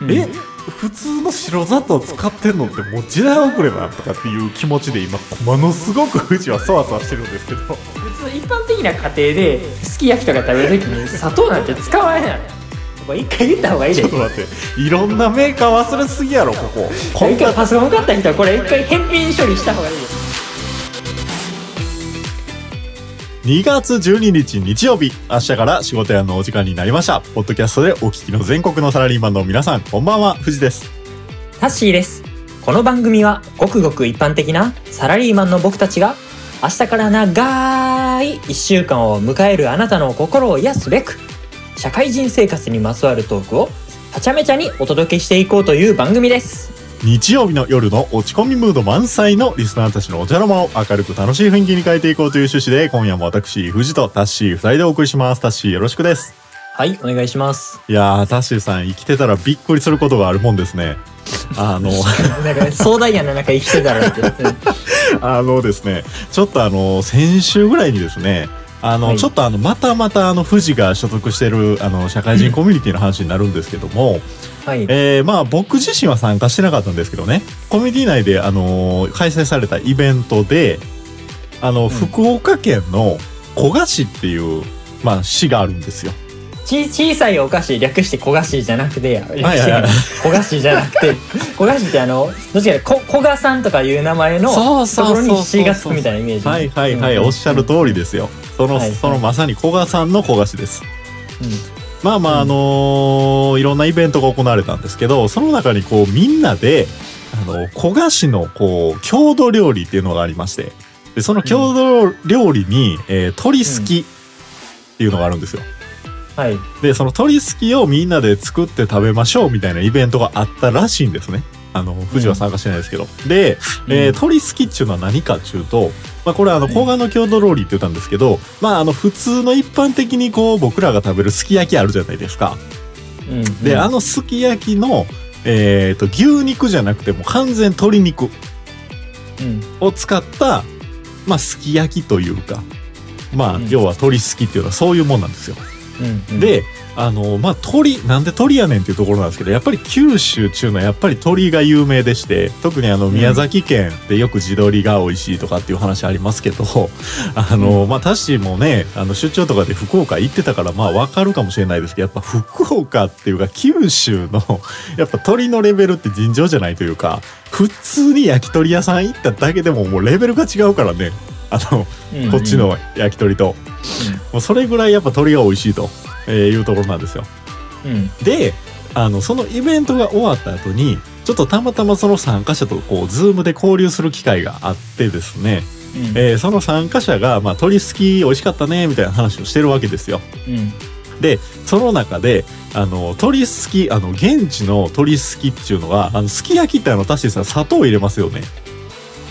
うん。え普通の白砂糖使ってんのってもう時代遅れなんとかっていう気持ちで今ものすごく富士はそわそわしてるんですけど。普通一般的な家庭ですき焼きとか食べるときに砂糖なんて使わないやん。これ一回言った方がいいで。ちょっと待って。いろんなメーカー忘れすぎやろここ。こんな一回パソコン買った人はこれ一回返品処理した方がいいよ2月12日日曜日明日から仕事屋のお時間になりました。ポッドキャストでお聞きの全国のサラリーマンの皆さんこんばんは富士です。タッシーです。この番組はごくごく一般的なサラリーマンの僕たちが明日から長い1週間を迎えるあなたの心を癒すべく社会人生活にまつわるトークをはちゃめちゃにお届けしていこうという番組です。日曜日の夜の落ち込みムード満載のリスナーたちのお茶の間を明るく楽しい雰囲気に変えていこうという趣旨で今夜も私富士とタッシー2人でお送りします。タッシーよろしくです。はいお願いします。いやータッシーさん生きてたらびっくりすることがあるもんですね。あのなんか壮大やななんか生きてたらって。あのですねちょっとあの先週ぐらいにですねあの、はい。ちょっとあのまたまたあの富士が所属してるあの社会人コミュニティの話になるんですけども、はい。えーまあ僕自身は参加してなかったんですけどねコミュニティ内であの開催されたイベントであの、福岡県の古賀市っていうまあ市があるんですよ。ち小さいお菓子略して小菓子じゃなくて略してはいはい。はい小菓子じゃなくて 小菓子ってあのどっちかこ小賀さんとかいう名前のところに C がつくみたいなイメージ。はいはいはい、うん。おっしゃる通りですよ。その、はいはい。そのまさに古賀さんの古賀市です。うん。まあまあ、うん。あのーいろんなイベントが行われたんですけど、その中にこうみんなで、あの、古賀市のこう、郷土料理っていうのがありまして、で、その郷土料理に、えー鶏すきっていうのがあるんですよ。はいで、その鶏すきをみんなで作って食べましょうみたいなイベントがあったらしいんですね。あの、富士は参加してないですけど。で、えー、鶏すきっていうのは何かっていうと、まあこれあの、うん古賀の郷土料理って言ったんですけど、まああの、普通の一般的にこう、僕らが食べるすき焼きあるじゃないですか。うんうんで、あのすき焼きの、えっ、と、牛肉じゃなくても完全鶏肉うんを使った、まあ、すき焼きというか、まあ、うん要は鶏すきっていうのはそういうもんなんですよ。うんうん。で、あの、まあ、鳥、なんで鳥やねんっていうところなんですけど、やっぱり九州っていうのはやっぱり鳥が有名でして、特にあの、ん。宮崎県でよく地鶏が美味しいとかっていう話ありますけど、あの、まあ、タッシーもね、あの、出張とかで福岡行ってたから、まあ、わかるかもしれないですけど、やっぱ福岡っていうか九州の、やっぱ鳥のレベルって尋常じゃないというか、普通に焼き鳥屋さん行っただけでももうレベルが違うからね、あの、うん。こっちの焼き鳥と。もうそれぐらいやっぱ鳥が美味しいと。えーいうところなんですよ。うん。で、あの、そのイベントが終わった後に、ちょっとたまたまその参加者とこう、ズームで交流する機会があってですね、うん。えーその参加者が、まあ、鳥すき美味しかったね、みたいな話をしてるわけですよ。うん。で、その中で、あの、鳥すき、あの、現地の鳥すきっていうのは、あの、すき焼きってあの、タッシーさん砂糖入れますよね。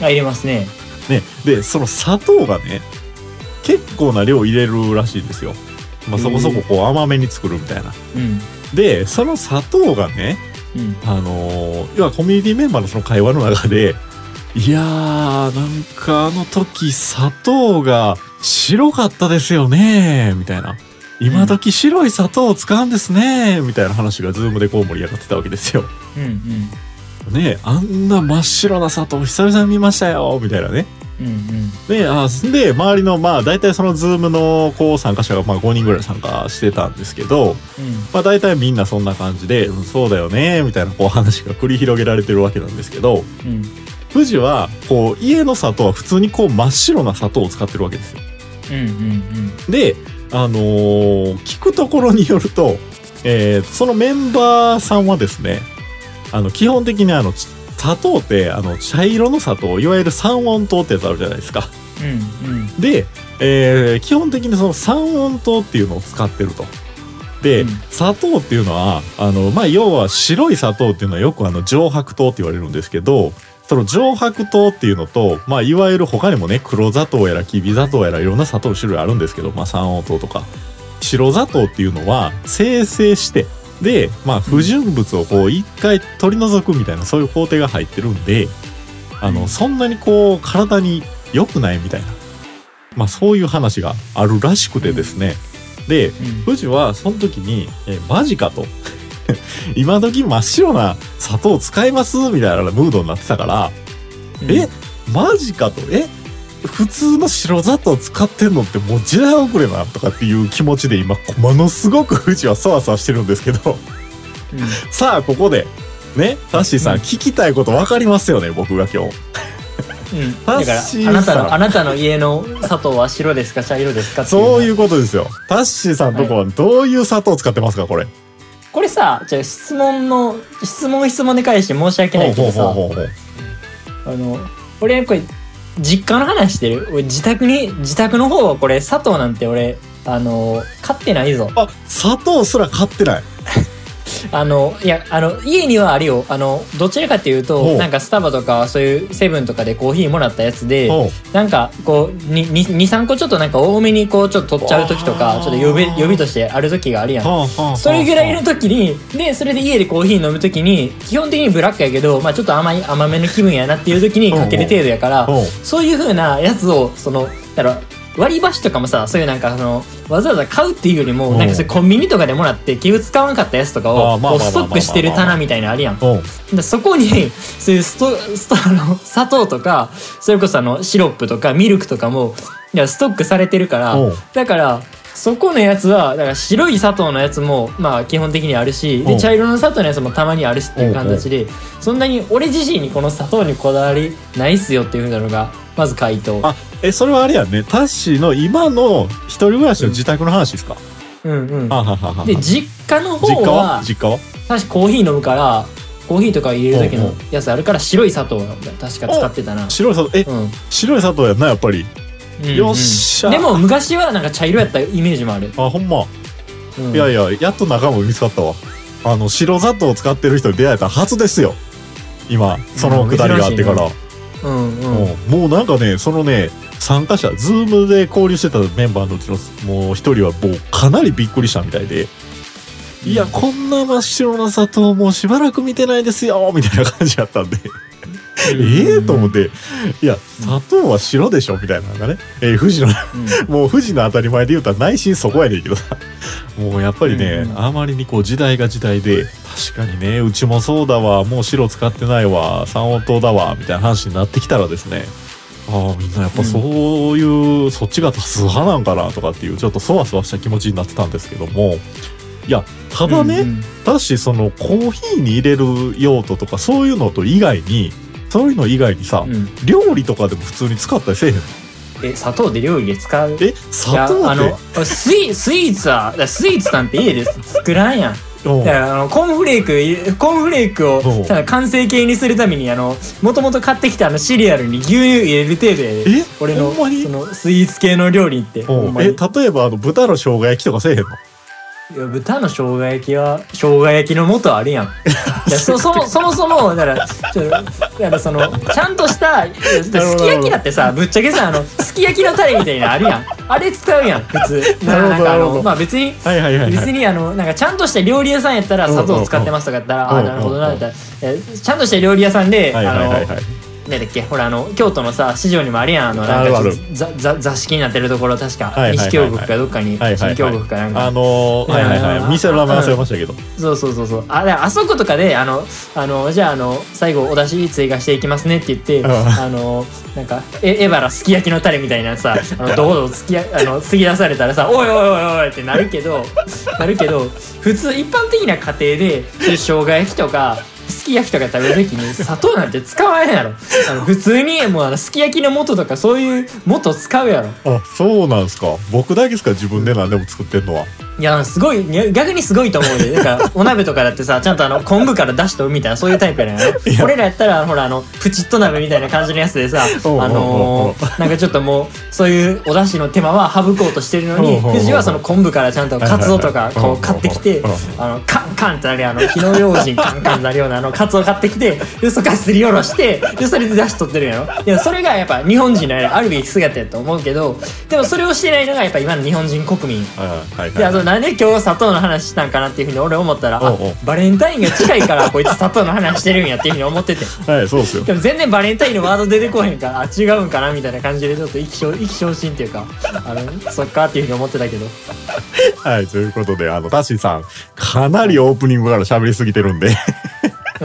あ入れますねね。で、その砂糖がね、結構な量入れるらしいですよ。まあ、そこそここう甘めに作るみたいな。うんで、その砂糖がね、うんあのー要はコミュニティメンバーのその会話の中で、いやー、なんかあの時砂糖が白かったですよね、みたいな。今時白い砂糖を使うんですね、みたいな話がズームでこう盛り上がってたわけですよ。うんうんねあんな真っ白な砂糖久々に見ましたよ、みたいなね。うんうん。で、あで、周りの、まあ、大体そのズームのこう参加者がまあ5人ぐらい参加してたんですけど、うん。まあ大体みんなそんな感じで、うんそうだよね、みたいなこう話が繰り広げられてるわけなんですけど、うん。富士は、こう、家の砂糖は普通にこう真っ白な砂糖を使ってるわけですよ。うんうん。で、あのー聞くところによると、えーそのメンバーさんはですね、あの、基本的にあの、ち砂糖って、あの、茶色の砂糖、いわゆる三温糖ってやつあるじゃないですか。うんうんで、えー基本的にその三温糖っていうのを使ってると。で、うん砂糖っていうのは、あの、まあ、要は白い砂糖っていうのはよくあの、上白糖って言われるんですけど、その上白糖っていうのと、まあ、いわゆる他にもね、黒砂糖やら、きび砂糖やら、いろんな砂糖の種類あるんですけど、まあ、三温糖とか。白砂糖っていうのは、生成して、で、まあ、不純物をこう、一回取り除くみたいな、そういう工程が入ってるんで、あの、うんそんなにこう、体に良くないみたいな。まあ、そういう話があるらしくてですね。で、うん富士はその時に、えマジかと。今時真っ白な砂糖使います？みたいなムードになってたから、えマジかとえ普通の白砂糖使ってんのってもう時代遅れなとかっていう気持ちで今ものすごく富士はそわそわしてるんですけど。うん。さあここでねタッシーさん、うん聞きたいこと分かりますよね僕が今日。うん、だからあなたのあなたの家の砂糖は白ですか茶色ですかそういううことですよ。タッシーさんとこはどういう砂糖使ってますかこれ。これさじゃあ質問の質問質問で返して申し訳ないけどさ。あの俺これ実家の話してる？自宅に自宅の方はこれ佐藤なんて俺あの買ってないぞ。あ砂糖すら飼ってない。あのいやあの家にはあるよ。あのどちらかっていうほとう。なんかスタバとかそういうセブンとかでコーヒーもらったやつでなんかこう23個ちょっとなんか多めにこうちょっと取っちゃう時とかちょっと予備予備としてある時があるやん。それぐらいの時にでそれで家でコーヒー飲む時に基本的にブラックやけど、まあ、ちょっと甘い甘めの気分やなっていう時にかける程度やからそういう風なやつをそのだから割り箸とかもさそういうなんかそのわざわざ買うっていうよりもうんなん。かそういうコンビニとかでもらって寄付使わなかったやつとかをうストックしてる棚みたいなのあるやん。でそこにそういうストストあの砂糖とかそれこそあのシロップとかミルクとかもいやストックされてるからだからそこのやつはだから白い砂糖のやつもまあ基本的にあるしで茶色の砂糖のやつもたまにあるしっていう形でそんなに俺自身にこの砂糖にこだわりないっすよっていうふうなのがまず回答。あえそれはあれやね。タッシーの今の一人暮らしの自宅の話ですか、うんうん。はあはあはあは。あで実家の実家方は？は実家は？確かコーヒー飲むからコーヒーとか入れる時のおうおうやつあるから白い砂糖を確か使ってたな。白い砂糖？え、うん。白い砂糖やんなやっぱり。うんうん。よっしゃ。でも昔はなんか茶色やったイメージもある、あほんま、うん。いやいややっと仲間見つかったわ。あの白砂糖を使ってる人に出会えた初ですよ。今そのくだりがあってから、うんうんもうもうなんかねそのね参加者ズームで交流してたメンバーのうちのもう一人はもうかなりびっくりしたみたいで「いやこんな真っ白な砂糖もうしばらく見てないですよ」みたいな感じやったんでええと思って「いや砂糖は白でしょ」みたいなのがね、えー富士のもう富士の当たり前で言うたら内心そこやねんけどさ。もうやっぱりね、うんうん。あまりにこう時代が時代で確かにねうちもそうだわもう白使ってないわ三温糖だわみたいな話になってきたらですね。ああみんなやっぱそういう、そっちが多数派なんかなとかっていうちょっとそわそわした気持ちになってたんですけども。いやただね、うんだしそのコーヒーに入れる用途とかそういうのと以外にそういうの以外にさ、うん。料理とかでも普通に使ったりせえへんの？え砂糖で料理で使う？え砂糖あのスイスイーツはスイーツなんて家で作らんやん。う。んだからあのコーンフレークコーンフレークうんをただ完成形にするためにあのもともと買ってきたあのシリアルに牛乳入れる程度やで。え？俺のそのスイーツ系の料理って。えに。例えばあの豚の生姜焼きとかせえへんの？いや豚の生姜焼きは生姜焼きの元あるやん。いやそそもそもそもだからちょだからそのちゃんとしたすき焼きだってさぶっちゃけさあのすき焼きのタレみたいなのあるやん。あれ使うやん普通。なるほどんかあのまあ別に。はいはいはいはい別にあのなんかちゃんとした料理屋さんやったら砂糖使ってますとかやったら、あなるほどなだったらえちゃんとした料理屋さんで、はいはいはいはいあのなんだっけ？ほらあの京都のさ市場にもあるやん。あのなんかざざ座敷になってるところ確か、西京極かどっかに、新京極かなんか。あのー、はいはいはい。うん。店の名前忘れましたけど。そうそうそうそう。ああそことかであのあのじゃああの最後お出汁追加していきますねって言ってうん。あのなんかえエバラすき焼きのタレみたいなさあのどこどこ突きやあの突き出されたらさ「おいおいおいおい」ってなるけどなるけど普通一般的な家庭で生姜焼きとかすき焼きとか食べる時に砂糖なんて使わへんやろ。あの普通にもうあのすき焼きの素とかそういう素使うやろ。あそうなんすか。僕だけですか自分で何でも作ってんのは。いやすごい逆にすごいと思うでだからお鍋とかだってさちゃんとあの昆布から出しとるみたいなそういうタイプやね俺らやったらほらあのプチッと鍋みたいな感じのやつでさあのーなんかちょっともうそういうお出汁の手間は省こうとしてるのにおうおうおう富士はその昆布からちゃんとカツオとかこう買ってきてあのカンカンってなるあの火の用心カンカンなるようなあのカツオ買ってきてでそこからすりおろしてでそれで出汁取ってるんやろ。いやそれがやっぱ日本人のあるべき姿やと思うけどでもそれをしてないのがやっぱ今の日本人国民。あはいはいはいなんで今日砂糖の話したんかなっていうふうに俺思ったらあおうおう。バレンタインが近いからこいつ砂糖の話してるんやっていうふうに思ってて。はいそうですよ。でも全然バレンタインのワード出てこへんからあ違うんかなみたいな感じでちょっと意気消意気消沈っていうかあのそっかっていうふうに思ってたけど。はい、ということで、あの、タッシーさん、かなりオープニングから喋りすぎてるんで、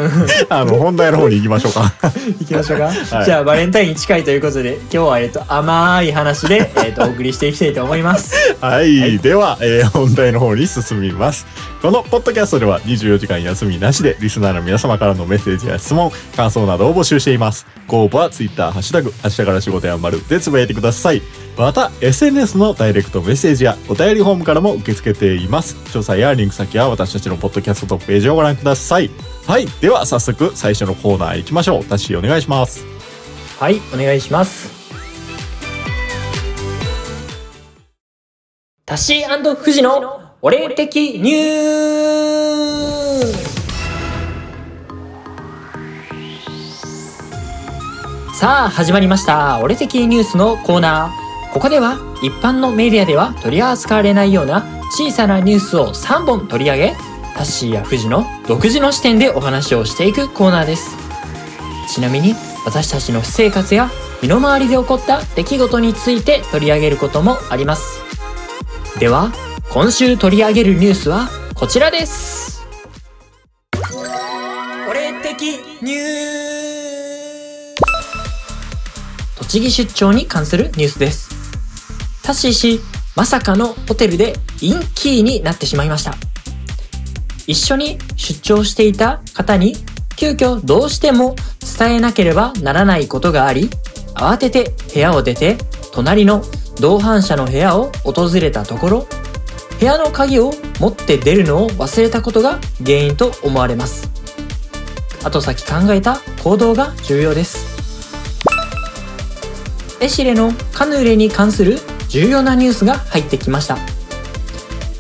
あの、本題の方に行きましょうか。行きましょうか、はいじゃあバレンタイン近いということで今日は、えっと甘い話で、えっとお送りしていきたいと思います はい、はいでは、えー本題の方に進みます。このポッドキャストでは24時間休みなしでリスナーの皆様からのメッセージや質問、感想などを募集しています。ご応募は Twitter、ハッシュタグ、明日から仕事やんまるでつぶやいてください。また、SNS のダイレクトメッセージやお便りフォームからも受け付けています。詳細やリンク先は私たちのポッドキャストトップページをご覧ください。はい、では早速最初のコーナー行きましょう。タシお願いします。はい。お願いします。タシー富士の俺的ニューさあ始まりました。俺的ニュースのコーナー。ここでは一般のメディアでは取り扱われないような小さなニュースを3本取り上げタッシーや富士の独自の視点でお話をしていくコーナーです。ちなみに私たちの私生活や身の回りで起こった出来事について取り上げることもあります。では今週取り上げるニュースはこちらです。俺的ニュー栃木出張に関するニュースです。タッシー氏まさかのホテルでインキーになってしまいました一緒に出張していた方に急遽どうしても伝えなければならないことがあり慌てて部屋を出て隣の同伴者の部屋を訪れたところ部屋の鍵を持って出るのを忘れたことが原因と思われます。後先考えた行動が重要です。エシレのカヌレに関する重要なニュースが入ってきました。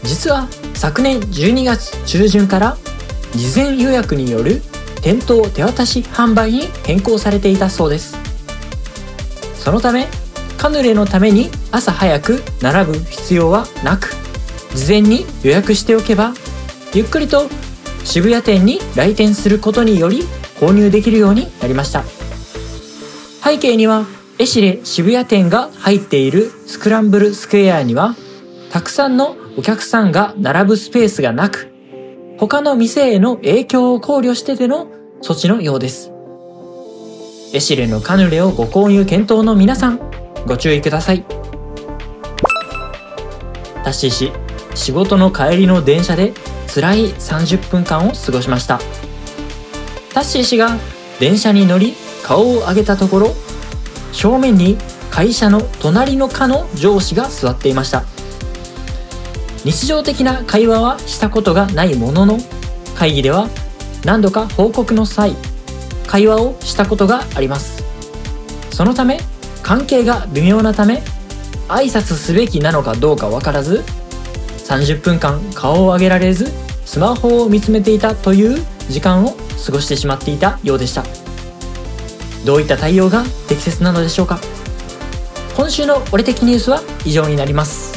実は昨年12月中旬から事前予約による店頭手渡し販売に変更されていたそうです。そのためカヌレのために朝早く並ぶ必要はなく事前に予約しておけばゆっくりと渋谷店に来店することにより購入できるようになりました。背景にはエシレ渋谷店が入っているスクランブルスクエアにはたくさんのお客さんが並ぶスペースがなく他の店への影響を考慮してでの措置のようです。エシレのカヌレをご購入検討の皆さんご注意ください。タッシー氏仕事の帰りの電車で辛い30分間を過ごしました。タッシー氏が電車に乗り顔を上げたところ正面に会社の隣の課の上司が座っていました。日常的な会話はしたことがないものの会議では何度か報告の際会話をしたことがあります。そのため関係が微妙なため挨拶すべきなのかどうかわからず30分間顔を上げられずスマホを見つめていたという時間を過ごしてしまっていたようでした。どういった対応が適切なのでしょうか。今週の俺的ニュースは以上になります。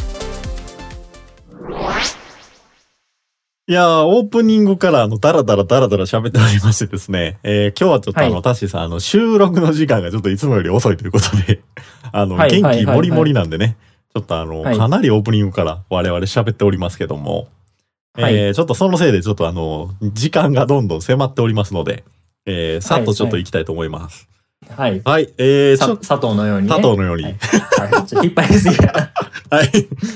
いやー、オープニングからあの、ダラダラダラダラ喋っておりましてですね、えー今日はちょっとあの、はい。タッシーさん、あの、収録の時間がちょっといつもより遅いということで、あの、はい元気もりもりなんでね、ちょっとあの、はい。かなりオープニングから我々喋っておりますけども、はい。えーちょっとそのせいでちょっとあの、時間がどんどん迫っておりますので、えーさっとちょっと行きたいと思います。はいはい、えー、佐藤のようにね佐藤のように。はいはいちょっと引っ張りすぎや はい。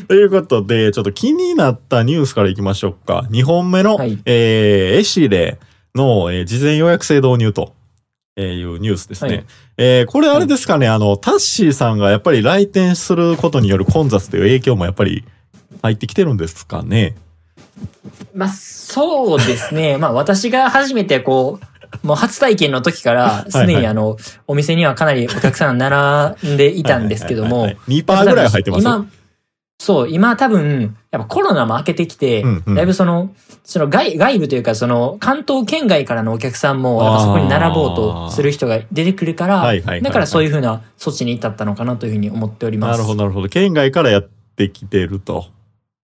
ということで、ちょっと気になったニュースからいきましょうか。2本目の、はいえーエシレの、えー事前予約制導入と。えーいうニュースですね。はいえーこれあれですかね、あの、タッシーさんがやっぱり来店することによる混雑という影響もやっぱり入ってきてるんですかね？まあそうですねまあ私が初めてこうもう初体験の時からすでにあのお店にはかなりお客さん並んでいたんですけどもはいはいはい。はい2%ぐらい入ってます今、そう、今多分、やっぱコロナも明けてきて、うんうん。だいぶその、その外外部というか、その関東圏外からのお客さんも、やっぱそこに並ぼうとする人が出てくるから、はいはいはいはい。だからそういうふうな措置に至ったのかなというふうに思っております。なるほど、なるほど。県外からやってきてると。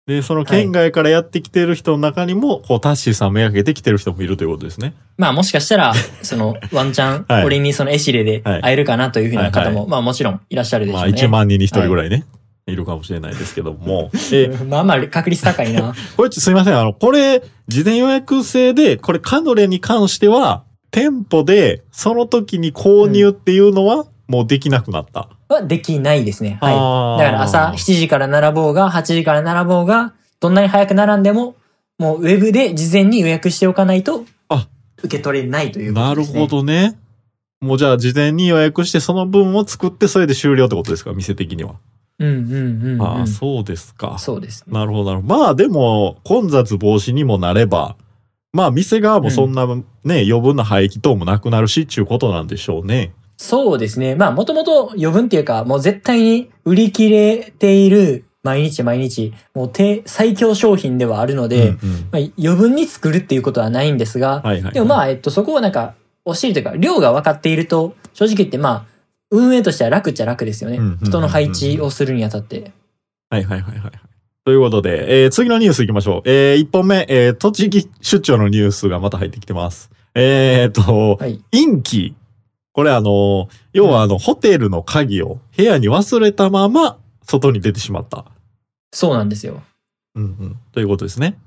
で、その県外からやってきてる人の中にも、こう、タッシーさんめがけてきてる人もいるということですね。まあもしかしたら、その、ワンチャン、はい俺にそのエシレではい会えるかなというふうな方も、はいまあもちろんいらっしゃるでしまあ、ょうね。1万人に1人ぐらいね。いるかもしれないですけども。えーまあまあ確率高いな。これちょすいません。あの、これ、事前予約制で、これカヌレに関しては、店舗でその時に購入っていうのは、もうできなくなった。はできないですね。はい。だから朝7時から並ぼうが、8時から並ぼうが、どんなに早く並んでも、もうウェブで事前に予約しておかないとあ、受け取れないということですね。なるほ。どね。もうじゃあ事前に予約してその分を作ってそれで終了ってことですか？店的には。うんうんうん、うん。ああ、そうですか。そうですね。なるほどなるほど。まあでも混雑防止にもなれば、まあ店側もそんなね、余分な廃棄等もなくなるしっていうことなんでしょうね。そうですね。まあ、もともと余分っていうか、もう絶対に売り切れている、毎日毎日、もう低、最強商品ではあるので、うんうんまあ、余分に作るっていうことはないんですが、はいはい。でもまあ、えっと、そこをなんか、教えるというか、量が分かっていると、正直言ってまあ、運営としては楽っちゃ楽ですよねうんうんうんう。ん人の配置をするにあたって。はいはいはいはい。ということで、えー次のニュース行きましょう。えー、1本目、えー栃木出張のニュースがまた入ってきてます。えー、っと、はい。インキ。これあの、要はあの、ホテルの鍵を部屋に忘れたまま外に出てしまった。そうなんですよ。うんうん。ということですね。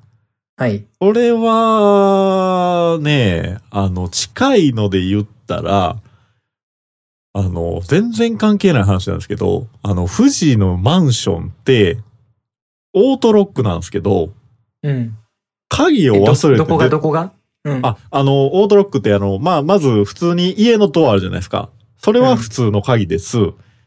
はい。これは、ね、あの、近いので言ったら、あの、全然関係ない話なんですけど、あの、富士のマンションって、オートロックなんですけど、うん。鍵を忘れてどこがでどこが？うん。あ、あの、オートロックってあの、まあ、まず普通に家のドアあるじゃないですか。それは普通の鍵です。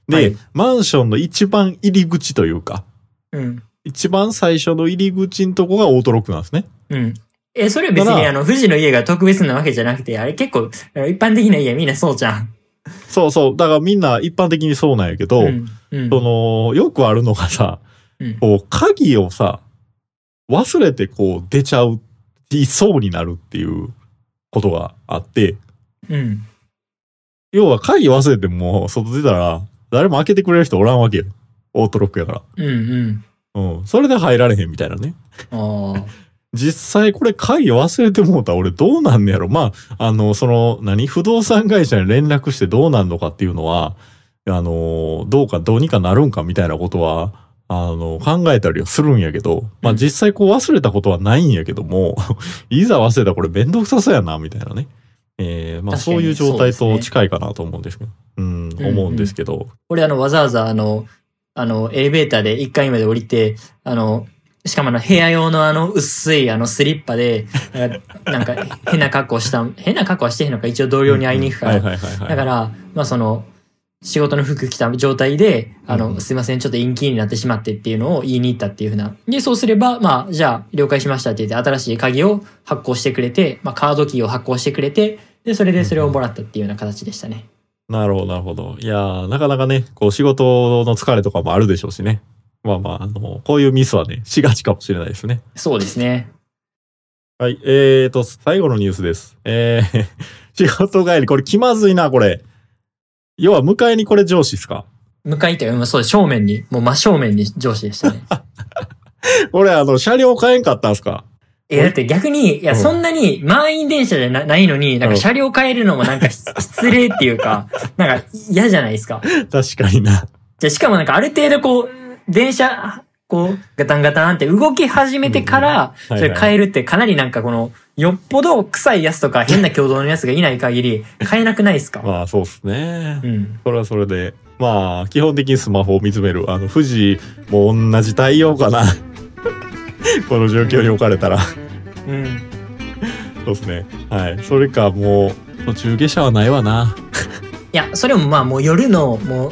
で、はいマンションの一番入り口というか、うん。一番最初の入り口のとこがオートロックなんですね。うん。え、それは別にあの、富士の家が特別なわけじゃなくて、あれ結構、一般的な家みんなそうじゃん。そうそう。だからみんな一般的にそうなんやけど、うん。うん。その、よくあるのがさ、うんこう、鍵をさ、忘れてこう出ちゃう、いそうになるっていうことがあって、うん。要は鍵忘れても外出たら、誰も開けてくれる人おらんわけよ。オートロックやから。うんうん。うん。それで入られへんみたいなね。ああ。実際これ鍵忘れてもうたら俺どうなんねやろ。まあ、あの、その、何？不動産会社に連絡してどうなんのかっていうのは、あの、どうかどうにかなるんかみたいなことは、あの、考えたりはするんやけど、まあうん。実際こう忘れたことはないんやけども、いざ忘れたらこれめんどくさそうやな、みたいなね。えー、まあそういう状態と近いかなと思うんですけど、うん、うん思うんですけど、俺あの、わざわざあの、あの、エレベーターで1階まで降りて、あの、しかもあの、部屋用のあの、薄いあの、スリッパで、なんか、変な格好した、変な格好はしてへんのか、一応同僚に会いに行くから。だから、まあその、仕事の服着た状態で、あの、すいません、ちょっと陰気になってしまってっていうのを言いに行ったっていうふうな。で、そうすれば、まあ、じゃあ、了解しましたって言って、新しい鍵を発行してくれて、まあ、カードキーを発行してくれて、で、それでそれをもらったっていうような形でしたね。なるほど、なるほど。いやー、なかなかね、こう仕事の疲れとかもあるでしょうしね。まあまあ、あの、こういうミスはね、しがちかもしれないですね。そうですね。はい、えーと、最後のニュースです。えー、仕事帰り、これ気まずいな、これ。要は、迎えにこれ上司ですか？向かいというか、まあそうです正面に、もう真正面に上司でしたね。これ、あの、車両変えんかったんすか？え、だって逆に、いや、うんそんなに満員電車じゃなないのに、なんうんか車両変えるのもなんか失失礼っていうか、なんか嫌じゃないですか。確かにな。じゃあしかもなんかある程度こう、電車、こう、ガタンガタンって動き始めてから、うんそれ変えるってかなりなんかこの、よっぽど臭いやつとか変な挙動のやつがいない限り、変えなくないですか？まあ、そうっすねう。ん。それはそれで。まあ、基本的にスマホを見つめる。あの、富士も同じ対応かな。この状況に置かれたら。うん。そうですね。はい。それか、もう、途中下車はないわな。いや、それもまあもう夜の、もう、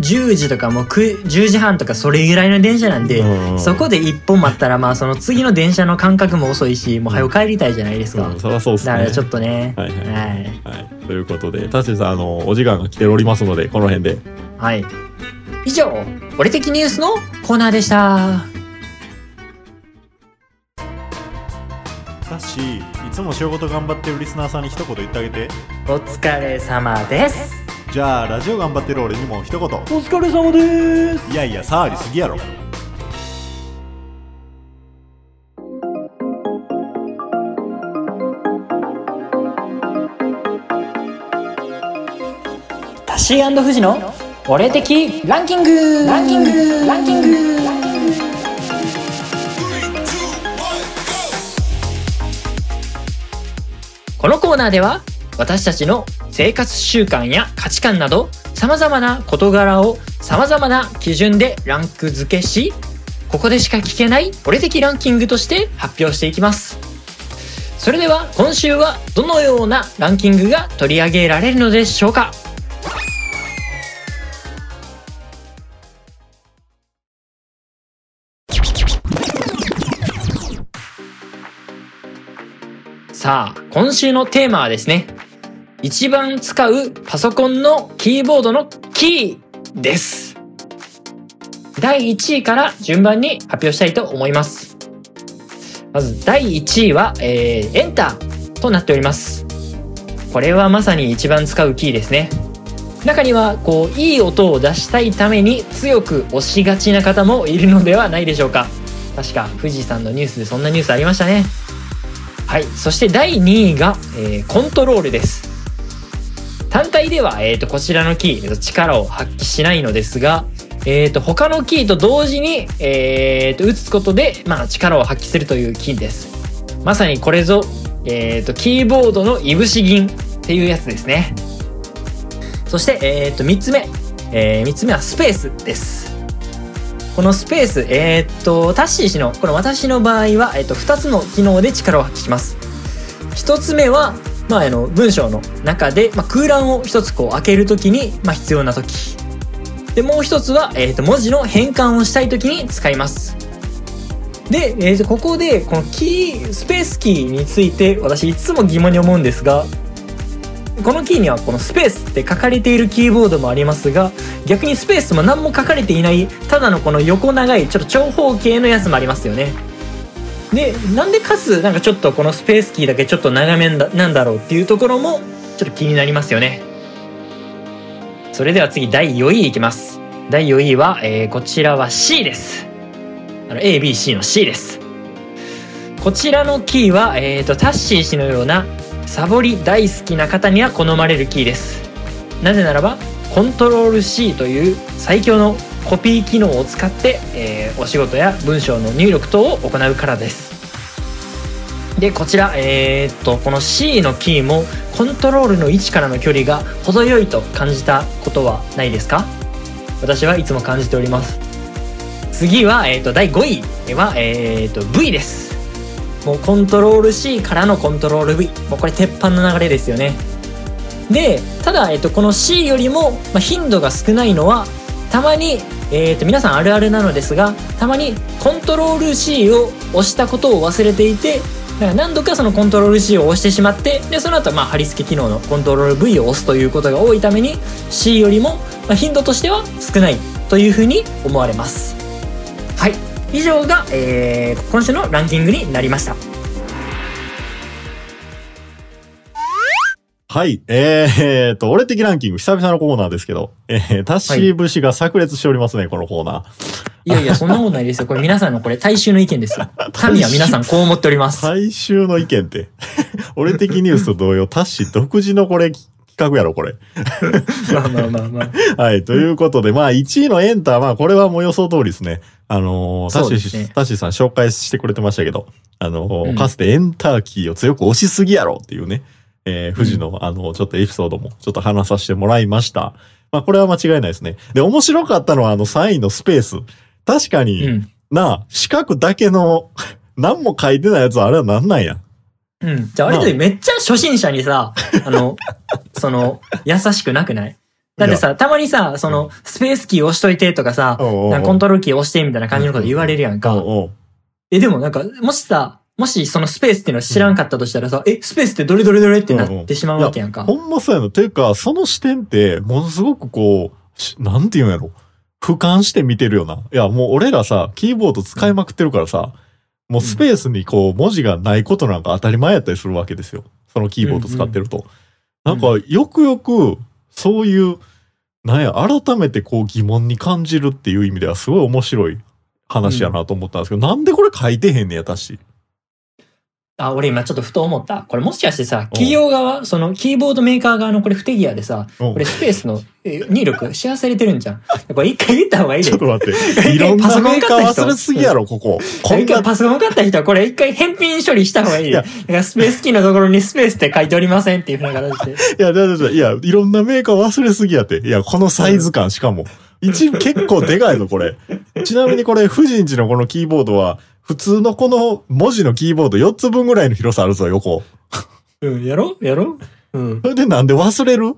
10時とかもう9 10時半とかそれぐらいの電車なんで、うんそこで一本待ったらまあその次の電車の間隔も遅いし、もう早く帰りたいじゃないですか。うん、そりゃそうっすね。だからちょっとね。はいはいはい。はい。ということで、タシさん、あの、お時間が来ておりますので、この辺で。はい。以上、俺的ニュースのコーナーでした。タシ、いつも仕事頑張ってるリスナーさんに一言言ってあげて。お疲れ様です。じゃあ、ラジオ頑張ってる俺にも一言。お疲れ様です。いやいや、触りすぎやろ。タシー富士の俺的ランキングランキングランキングこのコーナーでは私たちの生活習慣や価値観など様々な事柄を様々な基準でランク付けしここでしか聞けない俺的ランキングとして発表していきます。それでは今週はどのようなランキングが取り上げられるのでしょうか？さあ今週のテーマはですね一番使うパソコンのキーボードのキーです。第1位から順番に発表したいと思います。まず第1位は、えー、エンターとなっております。これはまさに一番使うキーですね。中にはこういい音を出したいために強く押しがちな方もいるのではないでしょうか。確か富士山のニュースでそんなニュースありましたね。はい。そして第2位が、えー、コントロールです。単体では、えーと、こちらのキー、えーと、力を発揮しないのですが、えーと、他のキーと同時に、えー、と打つことで、まあ、力を発揮するというキーです。まさにこれぞ、えー、とキーボードのいぶし銀っていうやつですね。そして、えー、と3つ目、えー、3つ目はスペースです。このスペース、えー、っと、タッシー氏の、この私の場合は、えー、っと、2つの機能で力を発揮します。1つ目は、まあ、あの、文章の中で、まあ、空欄を1つこう開けるときに、まあ、必要なとき。で、もう1つは、えー、っと、文字の変換をしたいときに使います。で、えー、とここで、このキー、スペースキーについて、私いつも疑問に思うんですが、このキーにはこのスペースって書かれているキーボードもありますが逆にスペースも何も書かれていないただのこの横長いちょっと長方形のやつもありますよねでなんでかつなんかちょっとこのスペースキーだけちょっと長めなんだろうっていうところもちょっと気になりますよね。それでは次第4位いきます。第4位は、えー、こちらは C です。あの ABC の C です。こちらのキーは、えーとタッシー氏のようなサボり大好きな方には好まれるキーです。なぜならばコントロール C という最強のコピー機能を使って、えー、お仕事や文章の入力等を行うからです。でこちらえー、っとこの C のキーもコントロールの位置からの距離が程よいと感じたことはないですか？私はいつも感じております。次は、えー、っと第5位。は、えー、っと V です。もうコントロール C からのコントロール V もうこれ鉄板の流れですよね。でただ、えっと、この C よりも、ま、頻度が少ないのはたまに、えー、と皆さんあるあるなのですがたまにコントロール C を押したことを忘れていて何度かそのコントロール C を押してしまってでその後まあ貼り付け機能のコントロール V を押すということが多いために C よりも頻度としては少ないというふうに思われますはい以上が、えー、今週のランキングになりました。はい。えー、と、俺的ランキング、久々のコーナーですけど、えー、タッシー節が炸裂しておりますね、はい、このコーナー。いやいや、そんなことないですよ。これ皆さんのこれ大衆の意見ですよ。神は皆さんこう思っております。大衆の意見って。俺的ニュースと同様、タッシー独自のこれ企画やろ、これ。まあまあまあまあ。はい。ということで、まあ1位のエンター、まあこれはもう予想通りですね。あのー、タッシー、ね、タッシーさん紹介してくれてましたけど、あのーうん、かつてエンターキーを強く押しすぎやろっていうね、えー、富士の、うん、あの、ちょっとエピソードもちょっと話させてもらいました。まあこれは間違いないですね。で、面白かったのはあの3位のスペース。確かに、うん、なあ、四角だけの 何も書いてないやつあれはなんなんや。うん。じゃあ割とめっちゃ初心者にさ、あの、その、優しくなくない？だってさ、たまにさ、その、スペースキー押しといてとかさ、なんかコントロールキー押してみたいな感じのこと言われるやんか。え、でもなんか、もしさ、もしそのスペースっていうの知らんかったとしたらさ、え、スペースってどれどれどれってなってしまうわけやんか。ほんまそうやの。ていうか、その視点って、ものすごくこう、なんて言うんやろ。俯瞰して見てるよな。いや、もう俺らさ、キーボード使いまくってるからさ、もうスペースにこう、文字がないことなんか当たり前やったりするわけですよ。そのキーボード使ってると。なんか、よくよく、そういう、なんや、改めてこう疑問に感じるっていう意味ではすごい面白い話やなと思ったんですけど、うん、なんでこれ書いてへんねや、たし。あ、俺今ちょっとふと思った。これもしかしてさ、企業側、そのキーボードメーカー側のこれ不手際でさ、うんこれスペースのえ入力し忘れてるんじゃん。これ一回言った方がいいで。ちょっと待って。いろんなメーカー忘れすぎやろ、ここ。こんパソコン買った人はこれ一回返品処理した方がいいで。いやだからスペースキーのところにスペースって書いておりませんっていうふうな形で。いや、だだだいや、いろんなメーカー忘れすぎやって。いや、このサイズ感、しかも。一部結構でかいぞ、これ。ちなみにこれ、富士んちのこのキーボードは、普通のこの文字のキーボード4つ分ぐらいの広さあるぞ、横。うん、やろやろう？ん。それでなんで忘れる？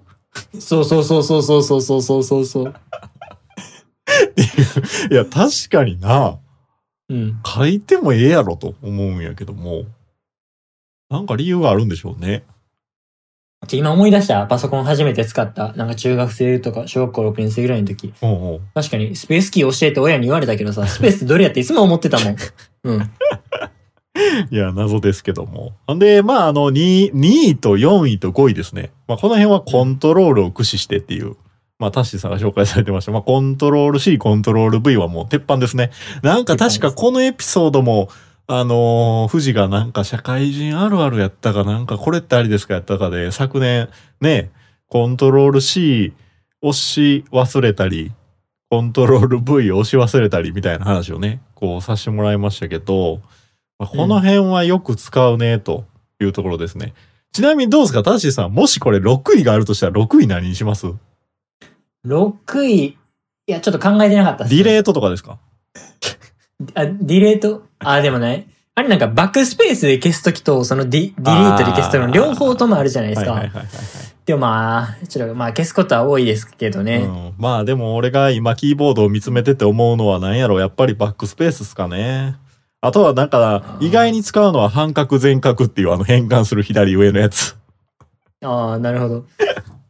そうそうそうそうそうそうそうそうそうそう。いや、確かにな。うん。書いてもええやろと思うんやけども。なんか理由があるんでしょうね。今思い出したパソコン初めて使った、なんか中学生とか小学校6年生ぐらいの時。うんうん。確かにスペースキー教えて親に言われたけどさ、スペースどれやっていつも思ってたもん。うん。いや、謎ですけども。んで、まあ、あの、2、2位と4位と5位ですね。まあ、この辺はコントロールを駆使してっていう。まあ、タッシーさんが紹介されてました。まあ、コントロール C、コントロール V はもう鉄板ですね。なんか確かこのエピソードも、あのー富士がなんか社会人あるあるやったかなんかこれってありですかやったかで、昨年ね、コントロール C 押し忘れたり、コントロール V 押し忘れたりみたいな話をね、こうさせてもらいましたけど、まあこの辺はよく使うね、というところですね。ちなみにどうですかタッシーさん、もしこれ6位があるとしたら6位何にします？6位、いや、ちょっと考えてなかったっすディレートとかですか？あ、ディレート？あ、でもね、あれなんかバックスペースで消すときと、そのディディリートで消すときの両方ともあるじゃないですか。でもまあ、ちょっとまあ消すことは多いですけどね。うん、まあでも俺が今キーボードを見つめてて思うのは何やろやっぱりバックスペースっすかね。あとはなんか意外に使うのは半角全角っていうあの変換する左上のやつ。ああ、なるほど。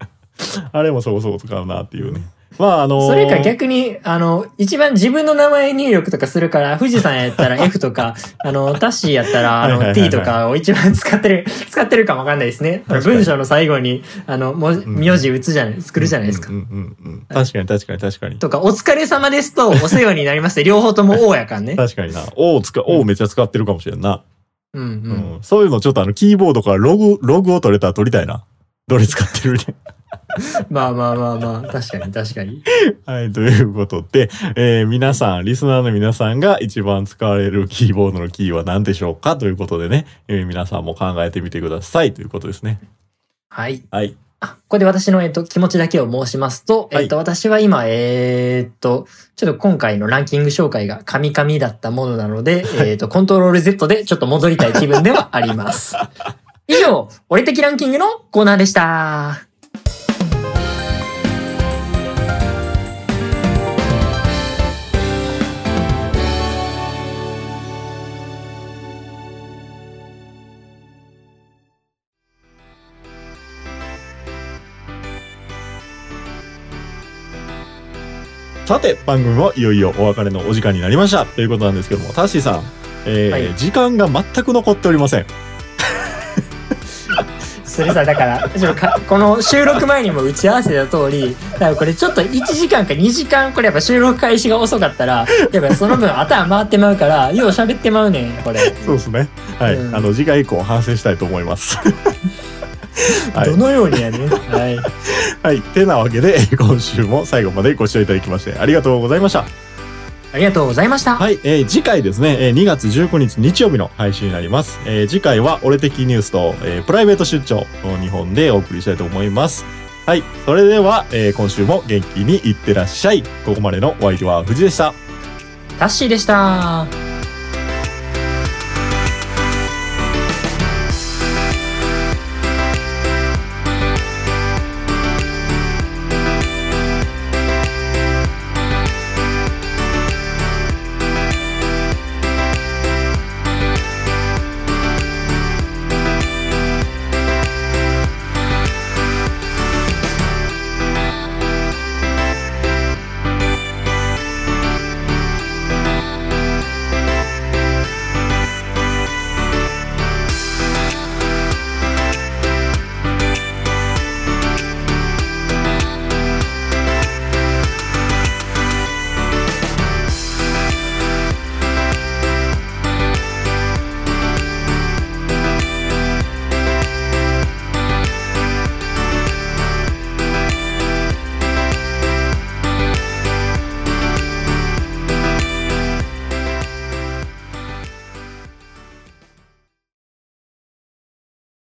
あれもそこそこ使うなっていうね。まああのーそれか逆に、あの、一番自分の名前入力とかするから、富士山やったら F とか、あの、タッシーやったら、あの、T とかを一番使ってる、使ってるかもわかんないですね。文章の最後に、あの、もん名字打つじゃない、作るじゃないですかうん。うんうんうん。確かに確かに確かに。とか、お疲れ様ですと、お世話になりますって、両方とも O やかんね。確かにな。O を使う、O めっちゃ使ってるかもしれんな。うんう。うんん。そういうのちょっとあのキーボードからログ、ログを取れたら取りたいな。どれ使ってるね。まあまあまあまあ、確かに確かに。はい、ということで、えー皆さん、リスナーの皆さんが一番使われるキーボードのキーは何でしょうかということでね、えー皆さんも考えてみてくださいということですね。はい。はい。あ、ここで私の、えっと、気持ちだけを申しますと、はいえっと、私は今、えーっと、ちょっと今回のランキング紹介がカミカミだったものなので、えーっと、コントロール Z でちょっと戻りたい気分ではあります。以上、俺的ランキングのコーナーでした。さて、番組もいよいよお別れのお時間になりました。ということなんですけども、タッシーさん、えーはい時間が全く残っておりません。それさ、だから、ちょっとかこの収録前にも打ち合わせた通り、だからこれちょっと1時間か2時間、これやっぱ収録開始が遅かったら、やっぱその分頭回ってまうから、よう喋ってまうねん、これ。そうですね。はい。うんあの、次回以降反省したいと思います。はいど。のようにやねん。はい。はい。てなわけで、今週も最後までご視聴いただきましてありがとうございました。ありがとうございました。はい、えー次回ですね、えー2月19日日曜日の配信になります。えー次回は俺的ニュースと、えープライベート出張の2本でお送りしたいと思います。はい、それでは、えー今週も元気にいってらっしゃい。ここまでのお相手は藤でした。タッシーでした。